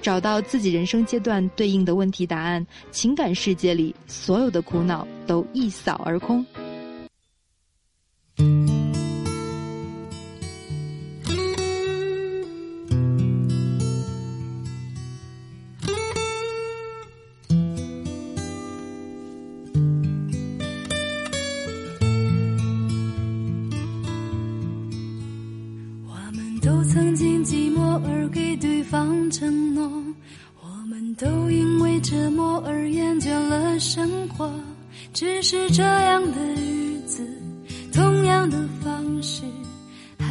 找到自己人生阶段对应的问题答案，情感世界里所有的苦恼都一扫而空。我们都曾经寂寞而给方承诺，我们都因为折磨而厌倦了生活。只是这样的日子，同样的方式，还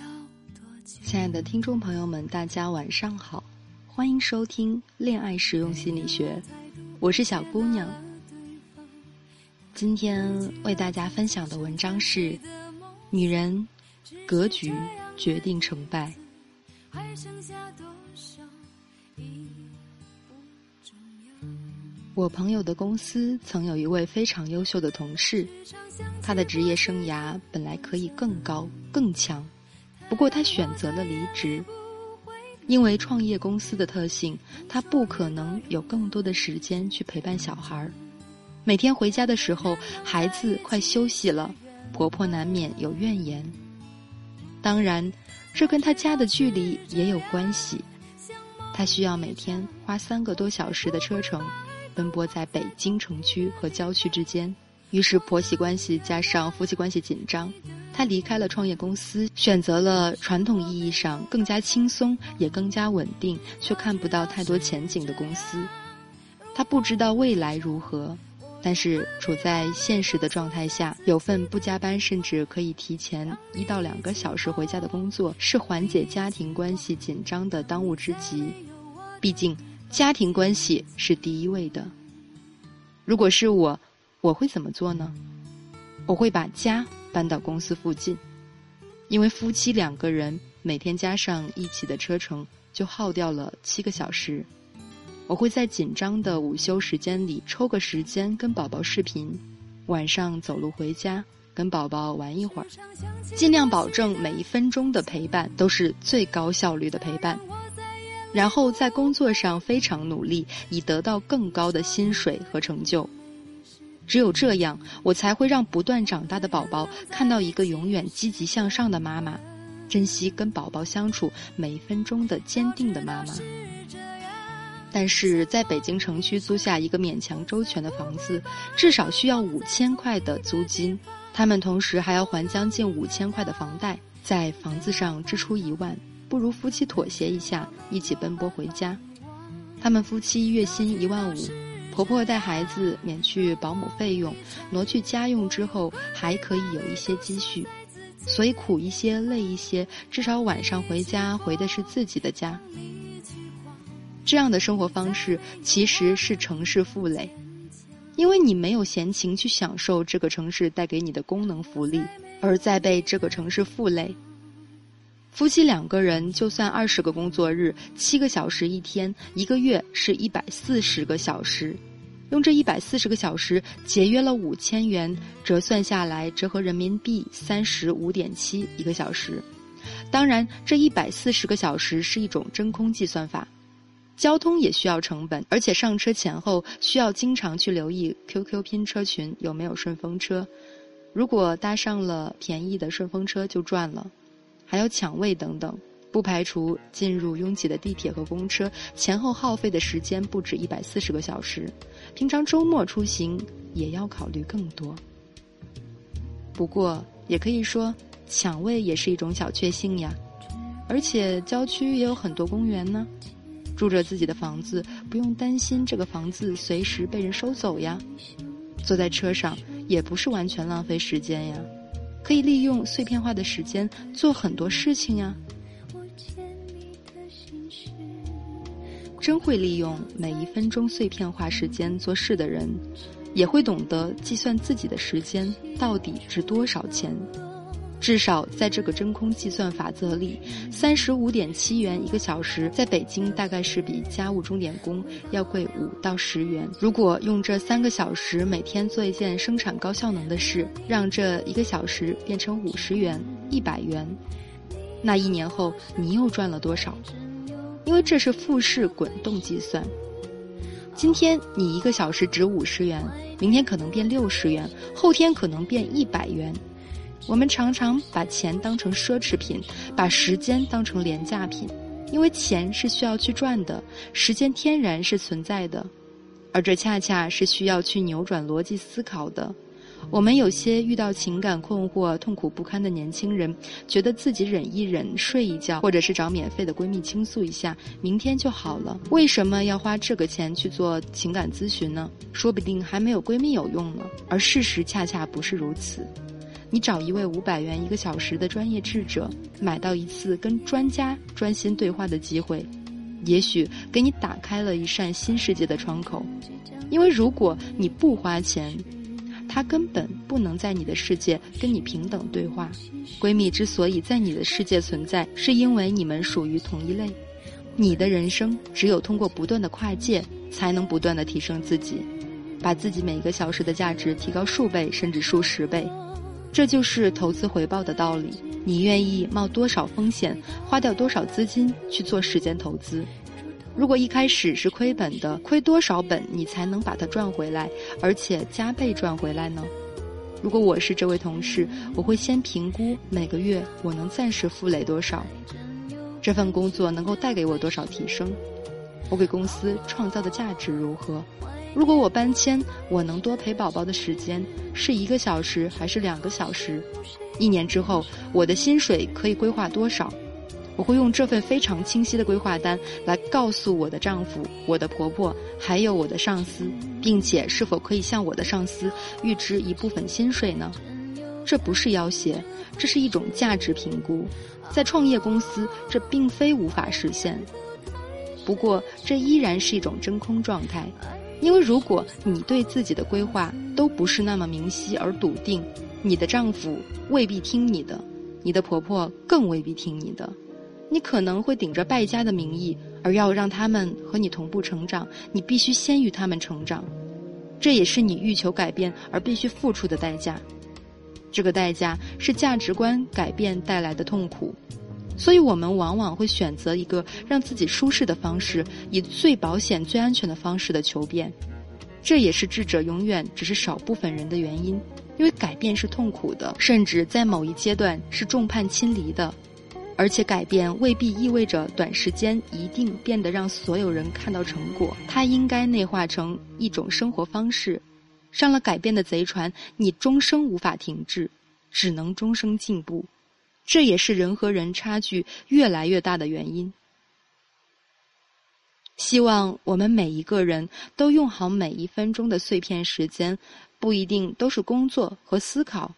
要多久？亲爱的听众朋友们，大家晚上好，欢迎收听《恋爱实用心理学》，我是小姑娘。今天为大家分享的文章是：女人格局决定成败。还剩下多少已不重要。我朋友的公司曾有一位非常优秀的同事，他的职业生涯本来可以更高更强，不过他选择了离职，因为创业公司的特性，他不可能有更多的时间去陪伴小孩儿。每天回家的时候，孩子快休息了，婆婆难免有怨言。当然，这跟他家的距离也有关系，他需要每天花三个多小时的车程。奔波在北京城区和郊区之间，于是婆媳关系加上夫妻关系紧张，他离开了创业公司，选择了传统意义上更加轻松也更加稳定，却看不到太多前景的公司。他不知道未来如何，但是处在现实的状态下，有份不加班甚至可以提前一到两个小时回家的工作，是缓解家庭关系紧张的当务之急。毕竟。家庭关系是第一位的。如果是我，我会怎么做呢？我会把家搬到公司附近，因为夫妻两个人每天加上一起的车程就耗掉了七个小时。我会在紧张的午休时间里抽个时间跟宝宝视频，晚上走路回家跟宝宝玩一会儿，尽量保证每一分钟的陪伴都是最高效率的陪伴。然后在工作上非常努力，以得到更高的薪水和成就。只有这样，我才会让不断长大的宝宝看到一个永远积极向上的妈妈，珍惜跟宝宝相处每一分钟的坚定的妈妈。但是在北京城区租下一个勉强周全的房子，至少需要五千块的租金，他们同时还要还将近五千块的房贷，在房子上支出一万。不如夫妻妥协一下，一起奔波回家。他们夫妻月薪一万五，婆婆带孩子免去保姆费用，挪去家用之后还可以有一些积蓄，所以苦一些累一些，至少晚上回家回的是自己的家。这样的生活方式其实是城市负累，因为你没有闲情去享受这个城市带给你的功能福利，而在被这个城市负累。夫妻两个人，就算二十个工作日，七个小时一天，一个月是一百四十个小时，用这一百四十个小时节约了五千元，折算下来折合人民币三十五点七一个小时。当然，这一百四十个小时是一种真空计算法，交通也需要成本，而且上车前后需要经常去留意 QQ 拼车群有没有顺风车，如果搭上了便宜的顺风车就赚了。还要抢位等等，不排除进入拥挤的地铁和公车，前后耗费的时间不止一百四十个小时。平常周末出行也要考虑更多。不过，也可以说抢位也是一种小确幸呀。而且郊区也有很多公园呢，住着自己的房子，不用担心这个房子随时被人收走呀。坐在车上也不是完全浪费时间呀。可以利用碎片化的时间做很多事情呀。真会利用每一分钟碎片化时间做事的人，也会懂得计算自己的时间到底值多少钱。至少在这个真空计算法则里，三十五点七元一个小时，在北京大概是比家务钟点工要贵五到十元。如果用这三个小时每天做一件生产高效能的事，让这一个小时变成五十元、一百元，那一年后你又赚了多少？因为这是复式滚动计算。今天你一个小时值五十元，明天可能变六十元，后天可能变一百元。我们常常把钱当成奢侈品，把时间当成廉价品，因为钱是需要去赚的，时间天然是存在的，而这恰恰是需要去扭转逻辑思考的。我们有些遇到情感困惑、痛苦不堪的年轻人，觉得自己忍一忍、睡一觉，或者是找免费的闺蜜倾诉一下，明天就好了。为什么要花这个钱去做情感咨询呢？说不定还没有闺蜜有用呢。而事实恰恰不是如此。你找一位五百元一个小时的专业智者，买到一次跟专家专心对话的机会，也许给你打开了一扇新世界的窗口。因为如果你不花钱，他根本不能在你的世界跟你平等对话。闺蜜之所以在你的世界存在，是因为你们属于同一类。你的人生只有通过不断的跨界，才能不断的提升自己，把自己每一个小时的价值提高数倍甚至数十倍。这就是投资回报的道理。你愿意冒多少风险，花掉多少资金去做时间投资？如果一开始是亏本的，亏多少本你才能把它赚回来，而且加倍赚回来呢？如果我是这位同事，我会先评估每个月我能暂时负累多少，这份工作能够带给我多少提升，我给公司创造的价值如何？如果我搬迁，我能多陪宝宝的时间是一个小时还是两个小时？一年之后，我的薪水可以规划多少？我会用这份非常清晰的规划单来告诉我的丈夫、我的婆婆，还有我的上司，并且是否可以向我的上司预支一部分薪水呢？这不是要挟，这是一种价值评估。在创业公司，这并非无法实现，不过这依然是一种真空状态。因为如果你对自己的规划都不是那么明晰而笃定，你的丈夫未必听你的，你的婆婆更未必听你的，你可能会顶着败家的名义，而要让他们和你同步成长，你必须先于他们成长，这也是你欲求改变而必须付出的代价，这个代价是价值观改变带来的痛苦。所以我们往往会选择一个让自己舒适的方式，以最保险、最安全的方式的求变。这也是智者永远只是少部分人的原因，因为改变是痛苦的，甚至在某一阶段是众叛亲离的。而且改变未必意味着短时间一定变得让所有人看到成果，它应该内化成一种生活方式。上了改变的贼船，你终生无法停滞，只能终生进步。这也是人和人差距越来越大的原因。希望我们每一个人都用好每一分钟的碎片时间，不一定都是工作和思考，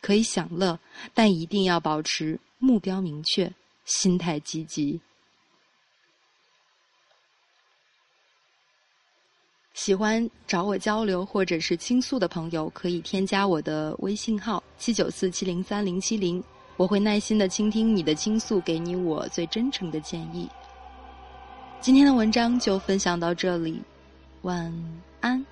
可以享乐，但一定要保持目标明确，心态积极。喜欢找我交流或者是倾诉的朋友，可以添加我的微信号七九四七零三零七零。我会耐心的倾听你的倾诉，给你我最真诚的建议。今天的文章就分享到这里，晚安。